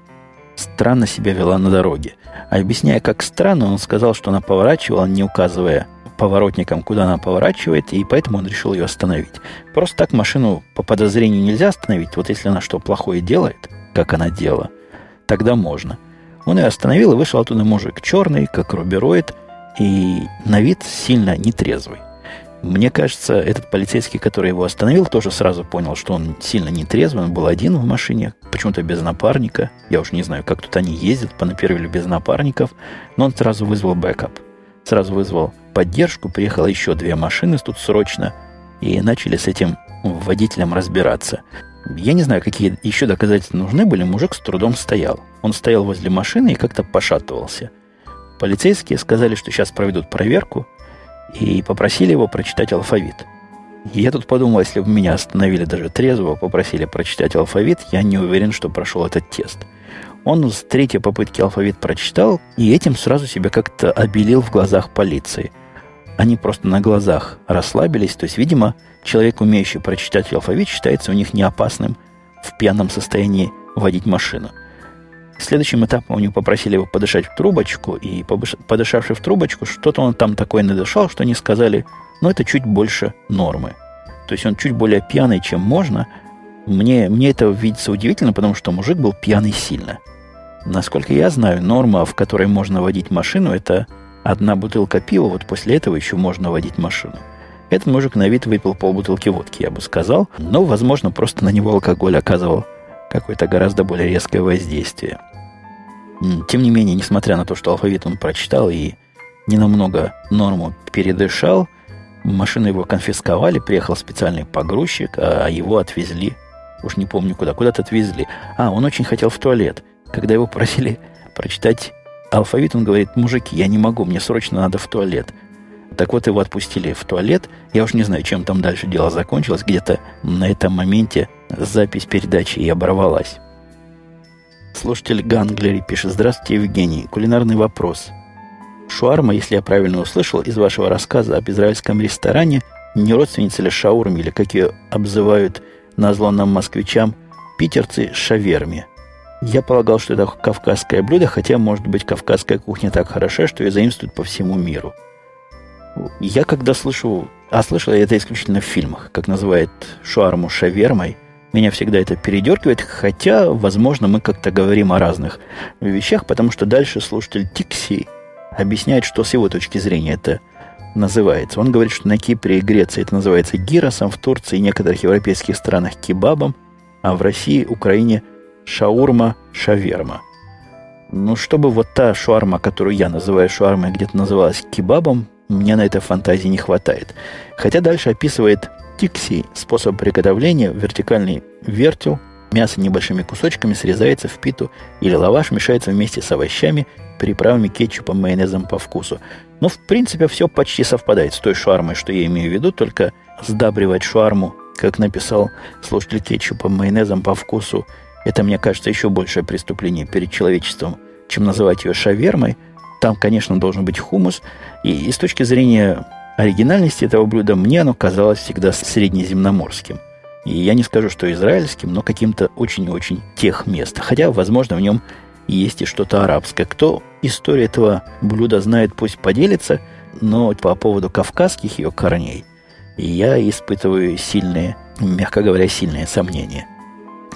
странно себя вела на дороге. А объясняя, как странно, он сказал, что она поворачивала, не указывая поворотником, куда она поворачивает, и поэтому он решил ее остановить. Просто так машину по подозрению нельзя остановить. Вот если она что плохое делает, как она делала, тогда можно. Он ее остановил, и вышел оттуда мужик черный, как рубероид, и на вид сильно нетрезвый. Мне кажется, этот полицейский, который его остановил, тоже сразу понял, что он сильно нетрезвый. Он был один в машине, почему-то без напарника. Я уж не знаю, как тут они ездят, по Напервилю без напарников. Но он сразу вызвал backup. Сразу вызвал поддержку. Приехало еще две машины тут срочно. И начали с этим водителем разбираться. Я не знаю, какие еще доказательства нужны были. Мужик с трудом стоял. Он стоял возле машины и как-то пошатывался. Полицейские сказали, что сейчас проведут проверку – и попросили его прочитать алфавит. Я тут подумал, если бы меня остановили даже трезво, попросили прочитать алфавит, я не уверен, что прошел этот тест. Он с третьей попытки алфавит прочитал, и этим сразу себя как-то обелил в глазах полиции. Они просто на глазах расслабились, то есть, видимо, человек, умеющий прочитать алфавит, считается у них не опасным в пьяном состоянии водить машину – Следующим этапом у него попросили его подышать в трубочку, и подышавший в трубочку, что-то он там такое надышал, что они сказали, ну, это чуть больше нормы. То есть он чуть более пьяный, чем можно. Мне, мне это видится удивительно, потому что мужик был пьяный сильно. Насколько я знаю, норма, в которой можно водить машину, это одна бутылка пива, вот после этого еще можно водить машину. Этот мужик на вид выпил полбутылки водки, я бы сказал, но, возможно, просто на него алкоголь оказывал какое-то гораздо более резкое воздействие. Тем не менее, несмотря на то, что алфавит он прочитал и не намного норму передышал, машину его конфисковали, приехал специальный погрузчик, а его отвезли, уж не помню куда, куда-то отвезли. А, он очень хотел в туалет. Когда его просили прочитать алфавит, он говорит, мужики, я не могу, мне срочно надо в туалет. Так вот, его отпустили в туалет. Я уж не знаю, чем там дальше дело закончилось. Где-то на этом моменте запись передачи и оборвалась. Слушатель Ганглери пишет. Здравствуйте, Евгений. Кулинарный вопрос. Шуарма, если я правильно услышал из вашего рассказа об израильском ресторане, не родственница ли шаурме, или как ее обзывают на зло нам москвичам, питерцы шаверми. Я полагал, что это кавказское блюдо, хотя, может быть, кавказская кухня так хороша, что ее заимствуют по всему миру. Я когда слышу, а слышал я это исключительно в фильмах, как называют шуарму шавермой, меня всегда это передергивает, хотя, возможно, мы как-то говорим о разных вещах, потому что дальше слушатель Тикси объясняет, что с его точки зрения это называется. Он говорит, что на Кипре и Греции это называется гиросом, в Турции и некоторых европейских странах кебабом, а в России, Украине шаурма, шаверма. Ну, чтобы вот та шуарма, которую я называю шуармой, где-то называлась кебабом, мне на это фантазии не хватает. Хотя дальше описывает Тикси – способ приготовления, вертикальный вертел, мясо небольшими кусочками срезается в питу или лаваш мешается вместе с овощами, приправами, кетчупом, майонезом по вкусу. Но, в принципе, все почти совпадает с той шуармой, что я имею в виду, только сдабривать шуарму, как написал слушатель кетчупом, майонезом по вкусу, это, мне кажется, еще большее преступление перед человечеством, чем называть ее шавермой. Там, конечно, должен быть хумус. И, и с точки зрения оригинальности этого блюда мне оно казалось всегда среднеземноморским. И я не скажу, что израильским, но каким-то очень и очень тех мест. Хотя, возможно, в нем есть и что-то арабское. Кто историю этого блюда знает, пусть поделится, но по поводу кавказских ее корней я испытываю сильные, мягко говоря, сильные сомнения.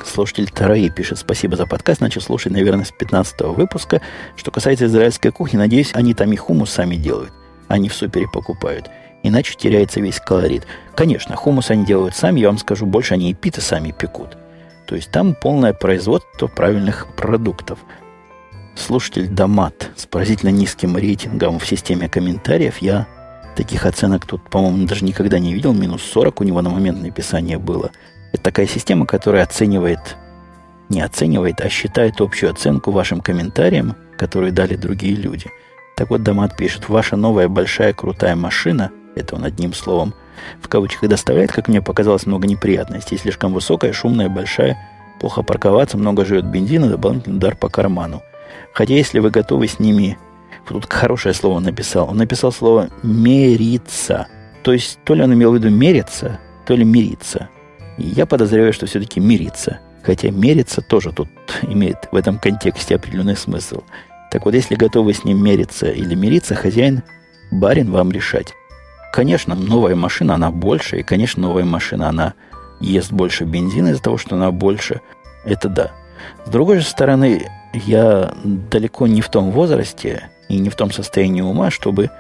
Слушатель Тараи пишет, спасибо за подкаст, начал слушать, наверное, с 15 выпуска. Что касается израильской кухни, надеюсь, они там и хумус сами делают они в супере покупают. Иначе теряется весь колорит. Конечно, хумус они делают сами, я вам скажу, больше они и питы сами пекут. То есть там полное производство правильных продуктов. Слушатель Дамат с поразительно низким рейтингом в системе комментариев. Я таких оценок тут, по-моему, даже никогда не видел. Минус 40 у него на момент написания было. Это такая система, которая оценивает, не оценивает, а считает общую оценку вашим комментариям, которые дали другие люди – так вот, Дамат пишет, ваша новая большая крутая машина это он одним словом в кавычках доставляет, как мне показалось, много неприятностей. Слишком высокая, шумная, большая, плохо парковаться, много живет бензина, дополнительный удар по карману. Хотя если вы готовы с ними... Тут хорошее слово написал. Он написал слово «мериться». То есть то ли он имел в виду «мериться», то ли «мириться». Я подозреваю, что все-таки «мириться». Хотя «мериться» тоже тут имеет в этом контексте определенный смысл. Так вот, если готовы с ним мериться или мириться, хозяин, барин вам решать. Конечно, новая машина, она больше, и, конечно, новая машина, она ест больше бензина из-за того, что она больше. Это да. С другой же стороны, я далеко не в том возрасте и не в том состоянии ума, чтобы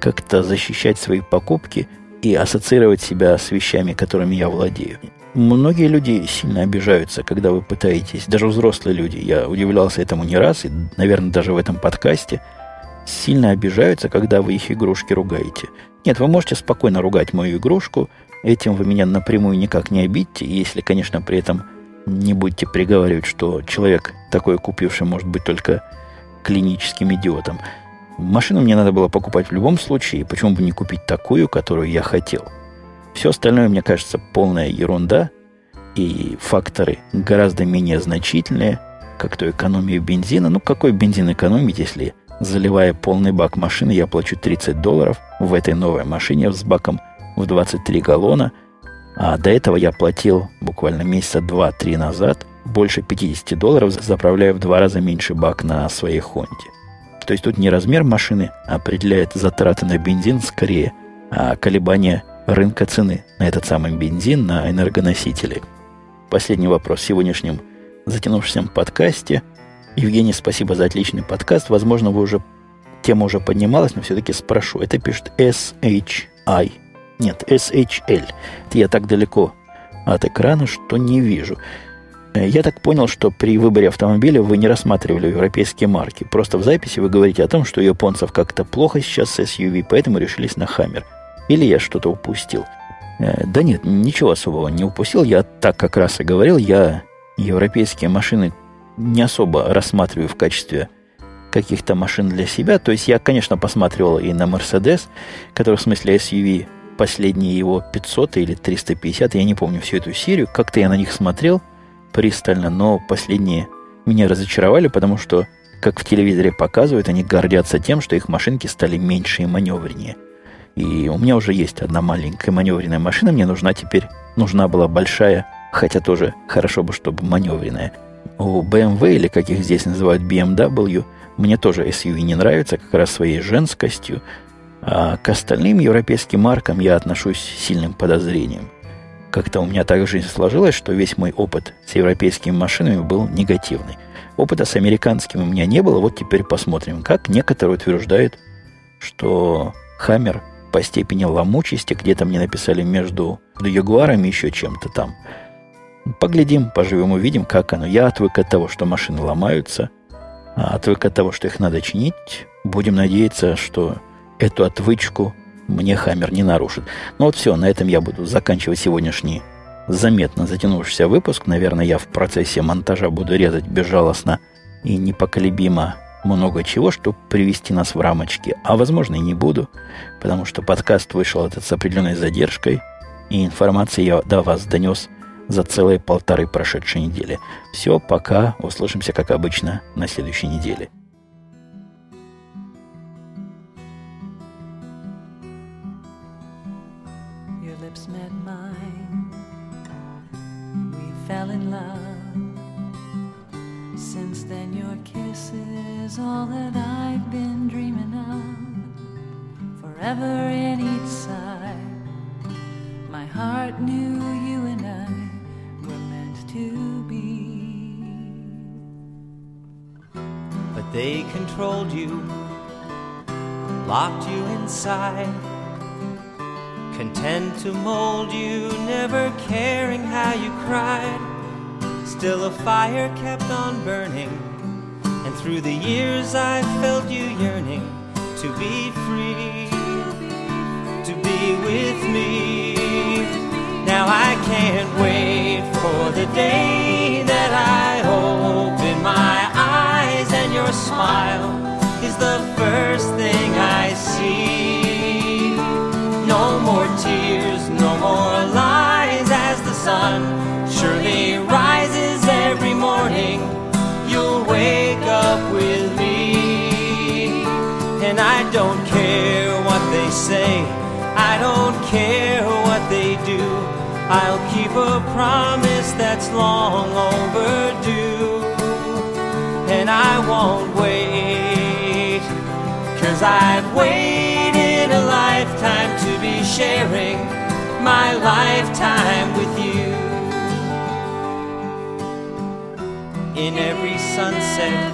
как-то защищать свои покупки и ассоциировать себя с вещами, которыми я владею. Многие люди сильно обижаются, когда вы пытаетесь, даже взрослые люди, я удивлялся этому не раз, и, наверное, даже в этом подкасте, сильно обижаются, когда вы их игрушки ругаете. Нет, вы можете спокойно ругать мою игрушку, этим вы меня напрямую никак не обидите, если, конечно, при этом не будете приговаривать, что человек, такой купивший, может быть только клиническим идиотом. Машину мне надо было покупать в любом случае, почему бы не купить такую, которую я хотел. Все остальное, мне кажется, полная ерунда, и факторы гораздо менее значительные, как то экономия бензина. Ну, какой бензин экономить, если заливая полный бак машины, я плачу 30 долларов в этой новой машине с баком в 23 галлона, а до этого я платил буквально месяца 2-3 назад больше 50 долларов, заправляя в два раза меньше бак на своей Хонде. То есть тут не размер машины определяет затраты на бензин скорее, а колебания рынка цены на этот самый бензин, на энергоносители. Последний вопрос в сегодняшнем затянувшемся подкасте – Евгений, спасибо за отличный подкаст. Возможно, вы уже тема уже поднималась, но все-таки спрошу. Это пишет SHI. Нет, SHL. Это я так далеко от экрана, что не вижу. Э, я так понял, что при выборе автомобиля вы не рассматривали европейские марки. Просто в записи вы говорите о том, что у японцев как-то плохо сейчас с SUV, поэтому решились на Hammer. Или я что-то упустил? Э, да нет, ничего особого не упустил. Я так как раз и говорил, я европейские машины не особо рассматриваю в качестве каких-то машин для себя. То есть я, конечно, посматривал и на Mercedes, который в смысле SUV последние его 500 или 350, я не помню всю эту серию. Как-то я на них смотрел пристально, но последние меня разочаровали, потому что, как в телевизоре показывают, они гордятся тем, что их машинки стали меньше и маневреннее. И у меня уже есть одна маленькая маневренная машина, мне нужна теперь, нужна была большая, хотя тоже хорошо бы, чтобы маневренная – у BMW, или как их здесь называют BMW, мне тоже SUV не нравится, как раз своей женскостью. А к остальным европейским маркам я отношусь с сильным подозрением. Как-то у меня так жизнь сложилась, что весь мой опыт с европейскими машинами был негативный. Опыта с американским у меня не было, вот теперь посмотрим, как некоторые утверждают, что Хаммер по степени ломучести где-то мне написали между Ягуаром и еще чем-то там – Поглядим, поживем, увидим, как оно. Я отвык от того, что машины ломаются, а отвык от того, что их надо чинить. Будем надеяться, что эту отвычку мне Хаммер не нарушит. Ну вот все, на этом я буду заканчивать сегодняшний заметно затянувшийся выпуск. Наверное, я в процессе монтажа буду резать безжалостно и непоколебимо много чего, чтобы привести нас в рамочки. А возможно и не буду, потому что подкаст вышел этот с определенной задержкой, и информации я до вас донес за целые полторы прошедшие недели. Все, пока. Услышимся, как обычно, на следующей неделе. All that I've been dreaming of. Forever in each side, my heart knew you and I were meant to be. But they controlled you, locked you inside, content to mold you, never caring how you cried. Still, a fire kept on burning, and through the years I felt you yearning to be free, to be with me. Now I can't wait for the day that I open my eyes and your smile is the first thing I see. Say, I don't care what they do. I'll keep a promise that's long overdue. And I won't wait, cause I've waited a lifetime to be sharing my lifetime with you. In every sunset,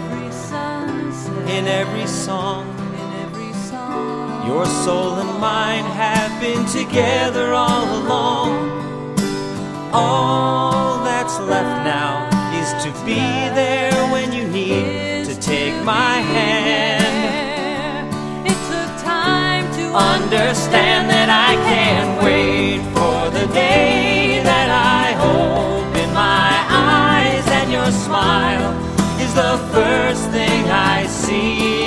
in every song, your soul and mine have been together all along. All that's left now is to be there when you need to take my hand. It took time to Understand that I can't wait for the day that I hope in my eyes and your smile is the first thing I see.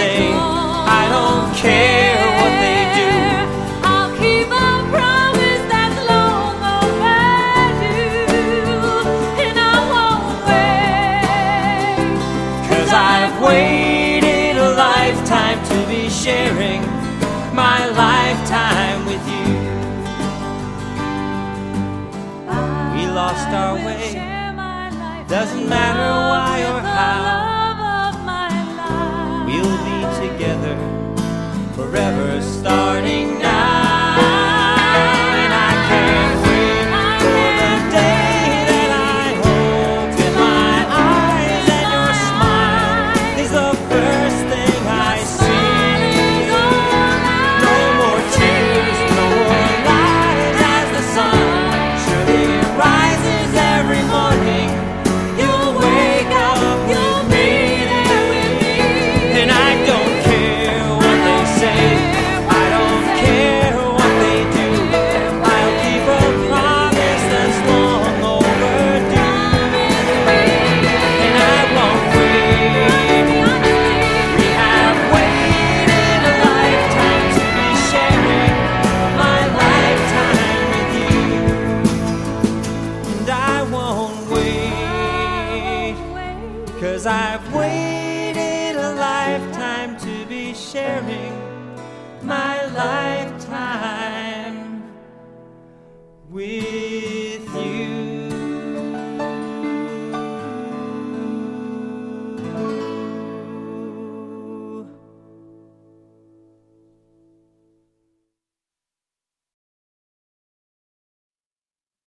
Say. I don't care what they do. I'll keep a promise that's long overdue, and I won't wait. Cause I've waited a lifetime to be sharing my lifetime with you. We lost our way. share my life Doesn't matter why or how. forever star.